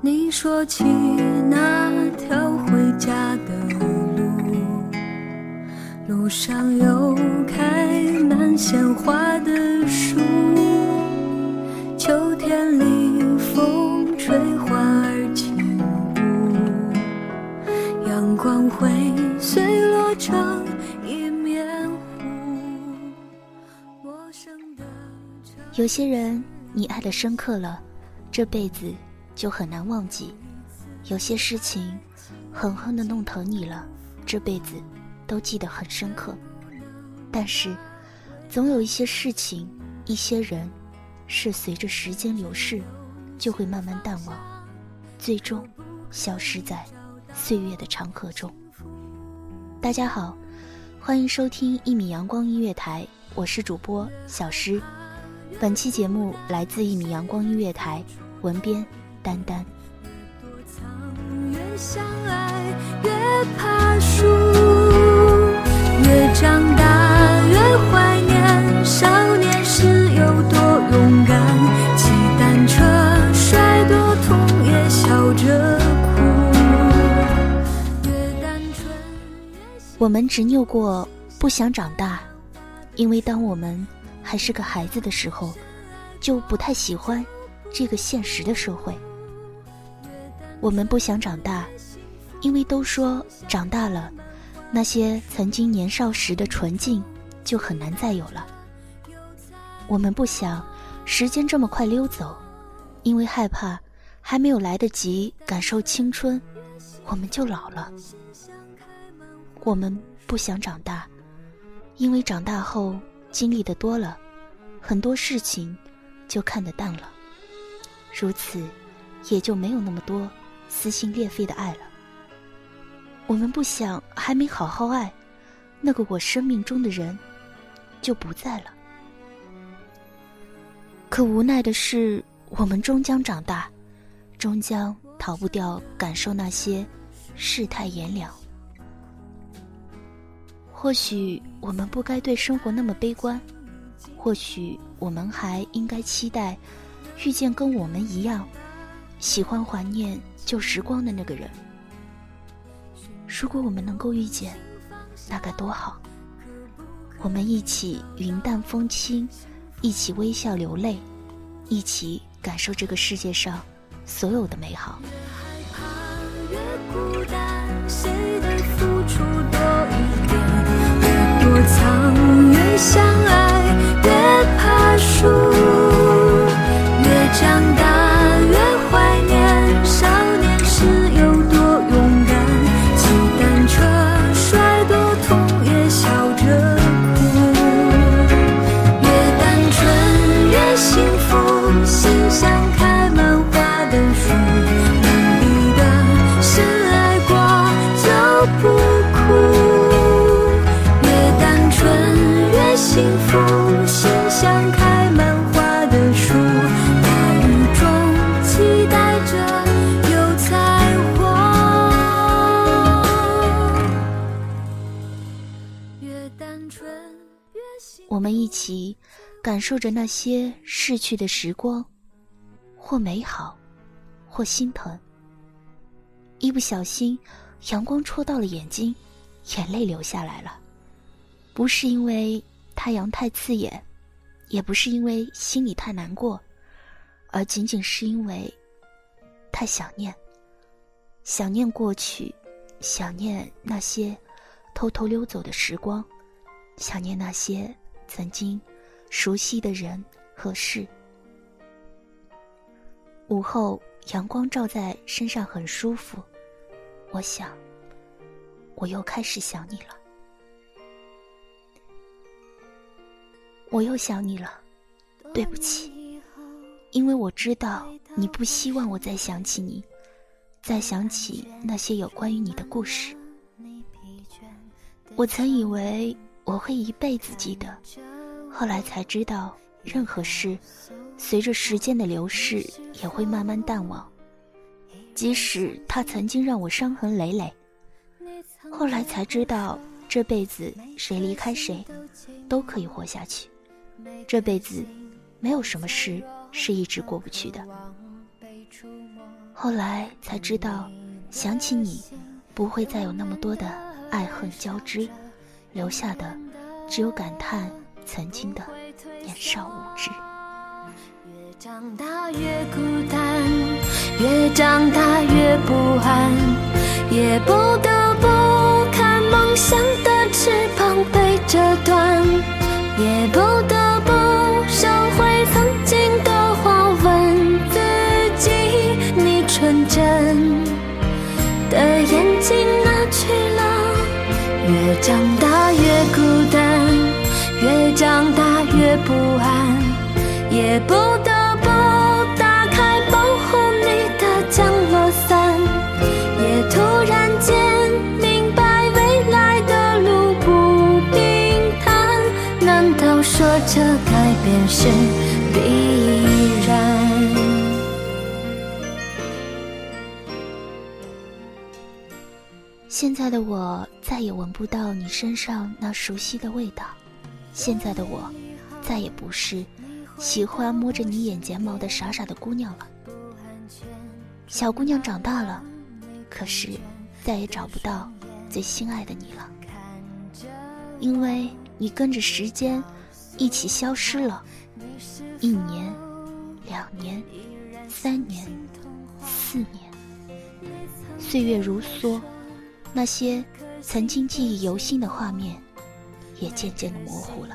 你说起那条回家的路，路上有开满鲜花的树，有些人你爱的深刻了，这辈子就很难忘记；有些事情狠狠的弄疼你了，这辈子都记得很深刻。但是，总有一些事情、一些人，是随着时间流逝，就会慢慢淡忘，最终消失在岁月的长河中。大家好，欢迎收听一米阳光音乐台，我是主播小诗。本期节目来自一米阳光音乐台，文编丹丹。越相爱越怕输，越长大越怀念少年时有多勇敢，骑单车摔多痛也笑着哭，越单纯越想我们执拗过不想长大，因为当我们还是个孩子的时候，就不太喜欢这个现实的社会。我们不想长大，因为都说长大了，那些曾经年少时的纯净就很难再有了。我们不想时间这么快溜走，因为害怕还没有来得及感受青春，我们就老了。我们不想长大，因为长大后经历的多了，很多事情就看得淡了，如此也就没有那么多撕心裂肺的爱了。我们不想还没好好爱，那个我生命中的人就不在了。可无奈的是，我们终将长大，终将逃不掉感受那些世态炎凉。或许我们不该对生活那么悲观，或许我们还应该期待遇见跟我们一样喜欢怀念旧时光的那个人。如果我们能够遇见，那该多好！我们一起云淡风轻，一起微笑流泪，一起感受这个世界上所有的美好。越害怕越孤单，谁的付出多一点？我藏，越相爱，越怕输，一起感受着那些逝去的时光，或美好，或心疼。一不小心，阳光戳到了眼睛，眼泪流下来了。不是因为太阳太刺眼，也不是因为心里太难过，而仅仅是因为太想念。想念过去，想念那些偷偷溜走的时光，想念那些。曾经熟悉的人和事，午后阳光照在身上很舒服。我想，我又开始想你了，我又想你了。对不起，因为我知道你不希望我再想起你，再想起那些有关于你的故事。我曾以为。我会一辈子记得，后来才知道，任何事随着时间的流逝也会慢慢淡忘。即使他曾经让我伤痕累累，后来才知道，这辈子谁离开谁都可以活下去。这辈子没有什么事是一直过不去的。后来才知道，想起你，不会再有那么多的爱恨交织。留下的，只有感叹曾经的年少无知。越长大越孤单，越长大越不安，也不得不看梦想的翅膀被折断，也不得不安，也不得不打开保护你的降落伞。也突然间明白未来的路不平坦，难道说这改变是必然？现在的我再也闻不到你身上那熟悉的味道，现在的我再也不是喜欢摸着你眼睫毛的傻傻的姑娘了。小姑娘长大了，可是再也找不到最心爱的你了，因为你跟着时间一起消失了，一年、两年、三年、四年，岁月如梭。那些曾经记忆犹新的画面，也渐渐的模糊了。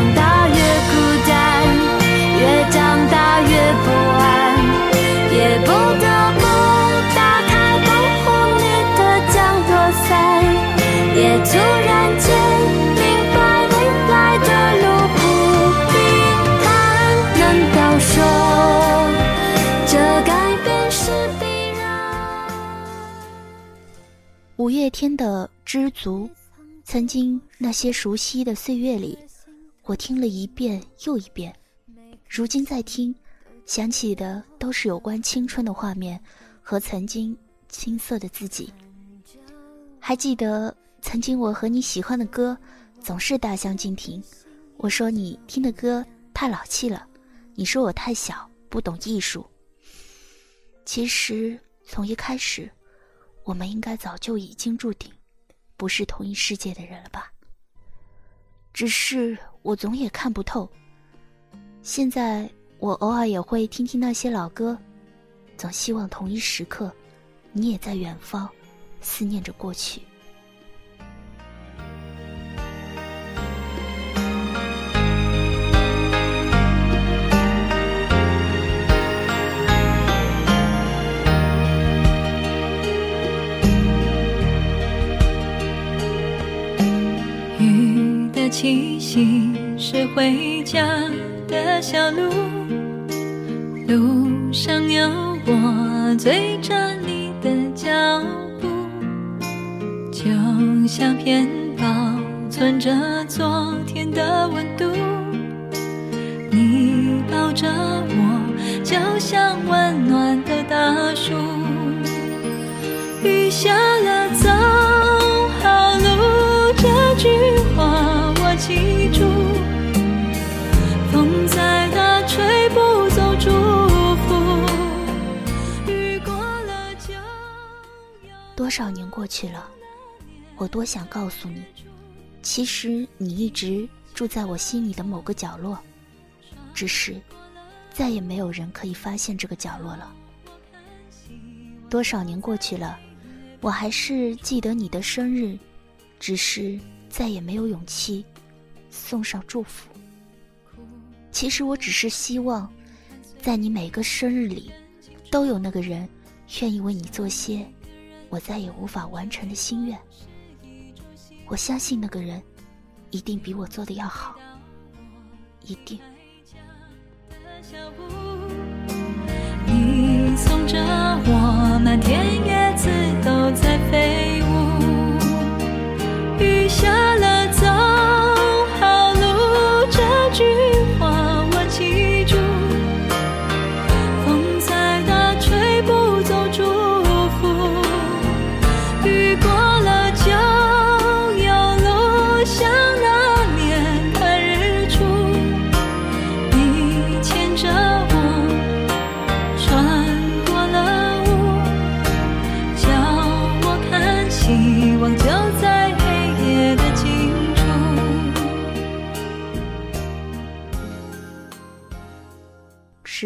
长大越孤单，越长大越不安，也不得不打开保护你的降落伞，也突然间明白未来的路不必他难道说这改变是非让。五月天的《知足》，曾经那些熟悉的岁月里，我听了一遍又一遍。如今再听，想起的都是有关青春的画面和曾经青涩的自己。还记得曾经我和你喜欢的歌总是大相径庭，我说你听的歌太老气了，你说我太小不懂艺术。其实从一开始。我们应该早就已经注定，不是同一世界的人了吧？只是我总也看不透。现在我偶尔也会听听那些老歌，总希望同一时刻，你也在远方，思念着过去。雨。气息是回家的小路，路上有我追着你的脚步，就像片保存着昨天的温度。你抱着我，就像温暖的大树。多少年过去了，我多想告诉你，其实你一直住在我心里的某个角落，只是再也没有人可以发现这个角落了。多少年过去了，我还是记得你的生日，只是再也没有勇气送上祝福。其实我只是希望，在你每个生日里，都有那个人愿意为你做些我再也无法完成的心愿。我相信那个人一定比我做的要好，一定。你送着我，满天叶子都在飞舞。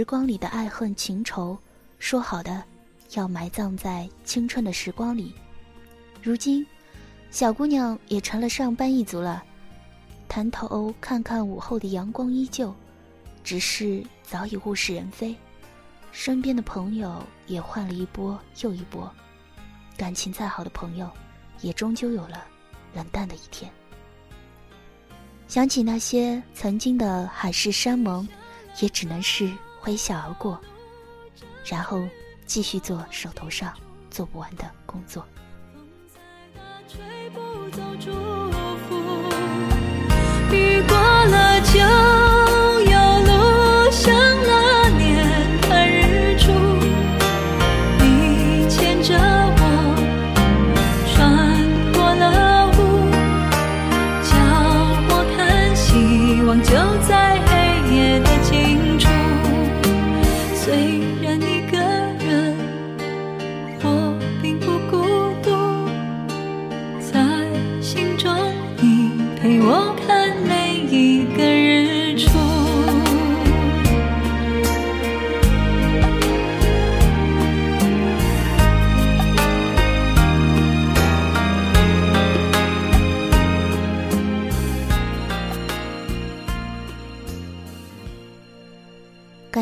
时光里的爱恨情仇，说好的要埋葬在青春的时光里。如今，小姑娘也成了上班一族了，抬头看看午后的阳光依旧，只是早已物是人非。身边的朋友也换了一波又一波，感情再好的朋友，也终究有了冷淡的一天。想起那些曾经的海誓山盟，也只能是挥笑而过，然后继续做手头上做不完的工作。吹不走祝福，雨过了就